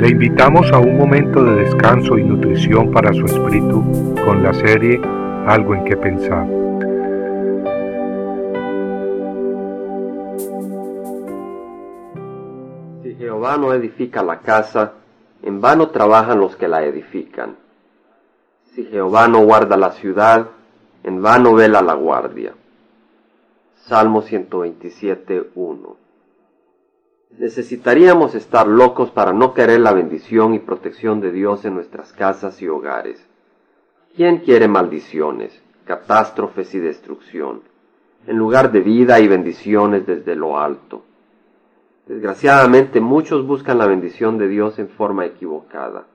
Le invitamos a un momento de descanso y nutrición para su espíritu con la serie Algo en que pensar. Si Jehová no edifica la casa, en vano trabajan los que la edifican. Si Jehová no guarda la ciudad, en vano vela la guardia. Salmo 127, 1. Necesitaríamos estar locos para no querer la bendición y protección de Dios en nuestras casas y hogares. ¿Quién quiere maldiciones, catástrofes y destrucción, en lugar de vida y bendiciones desde lo alto? Desgraciadamente muchos buscan la bendición de Dios en forma equivocada.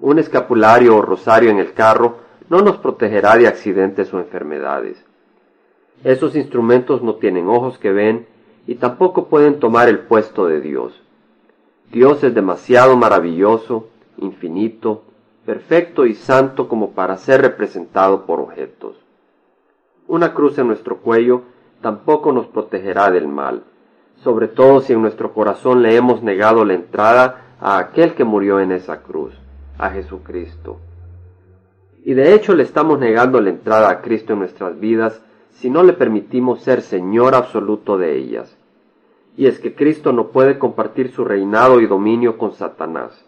Un escapulario o rosario en el carro no nos protegerá de accidentes o enfermedades. Esos instrumentos no tienen ojos que ven y tampoco pueden tomar el puesto de Dios. Dios es demasiado maravilloso, infinito, perfecto y santo como para ser representado por objetos. Una cruz en nuestro cuello tampoco nos protegerá del mal, sobre todo si en nuestro corazón le hemos negado la entrada a aquel que murió en esa cruz, a Jesucristo. Y de hecho le estamos negando la entrada a Cristo en nuestras vidas si no le permitimos ser Señor absoluto de ellas. Y es que Cristo no puede compartir su reinado y dominio con Satanás.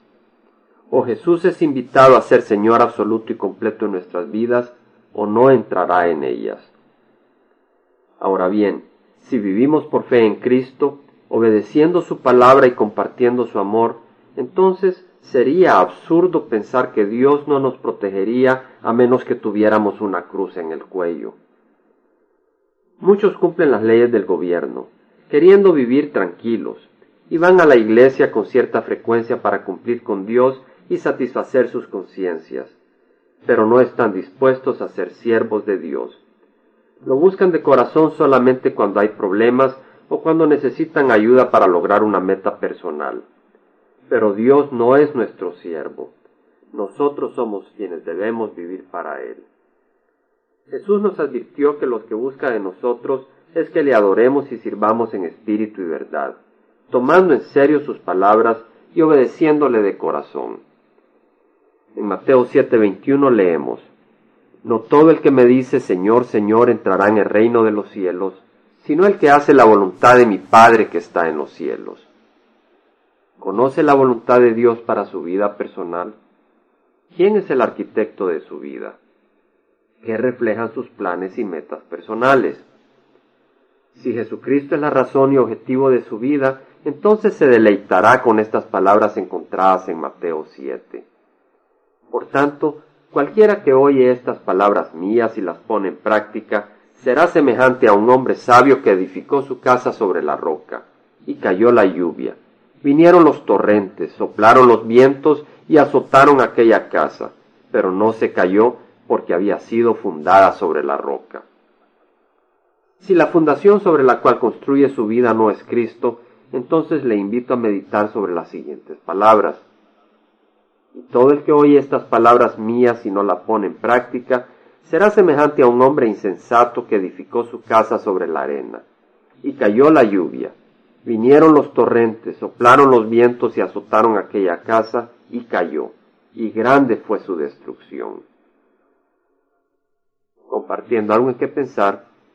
O Jesús es invitado a ser Señor absoluto y completo en nuestras vidas, o no entrará en ellas. Ahora bien, si vivimos por fe en Cristo, obedeciendo su palabra y compartiendo su amor, entonces sería absurdo pensar que Dios no nos protegería a menos que tuviéramos una cruz en el cuello. Muchos cumplen las leyes del gobierno, queriendo vivir tranquilos, y van a la iglesia con cierta frecuencia para cumplir con Dios y satisfacer sus conciencias, pero no están dispuestos a ser siervos de Dios. Lo buscan de corazón solamente cuando hay problemas o cuando necesitan ayuda para lograr una meta personal. Pero Dios no es nuestro siervo. Nosotros somos quienes debemos vivir para Él. Jesús nos advirtió que lo que busca de nosotros es que le adoremos y sirvamos en espíritu y verdad, tomando en serio sus palabras y obedeciéndole de corazón. En Mateo 7:21 leemos, No todo el que me dice Señor, Señor entrará en el reino de los cielos, sino el que hace la voluntad de mi Padre que está en los cielos. ¿Conoce la voluntad de Dios para su vida personal? ¿Quién es el arquitecto de su vida? que reflejan sus planes y metas personales. Si Jesucristo es la razón y objetivo de su vida, entonces se deleitará con estas palabras encontradas en Mateo 7. Por tanto, cualquiera que oye estas palabras mías y las pone en práctica, será semejante a un hombre sabio que edificó su casa sobre la roca, y cayó la lluvia. Vinieron los torrentes, soplaron los vientos y azotaron aquella casa, pero no se cayó porque había sido fundada sobre la roca. Si la fundación sobre la cual construye su vida no es Cristo, entonces le invito a meditar sobre las siguientes palabras. Y todo el que oye estas palabras mías y no la pone en práctica, será semejante a un hombre insensato que edificó su casa sobre la arena. Y cayó la lluvia, vinieron los torrentes, soplaron los vientos y azotaron aquella casa, y cayó, y grande fue su destrucción compartiendo algo en que pensar,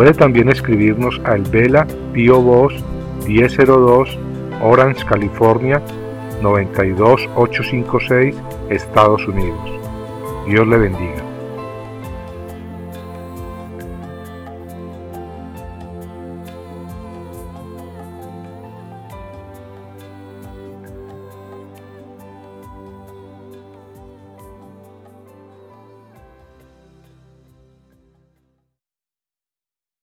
Puede también escribirnos al Vela Pio Box 1002 Orange, California 92856, Estados Unidos. Dios le bendiga.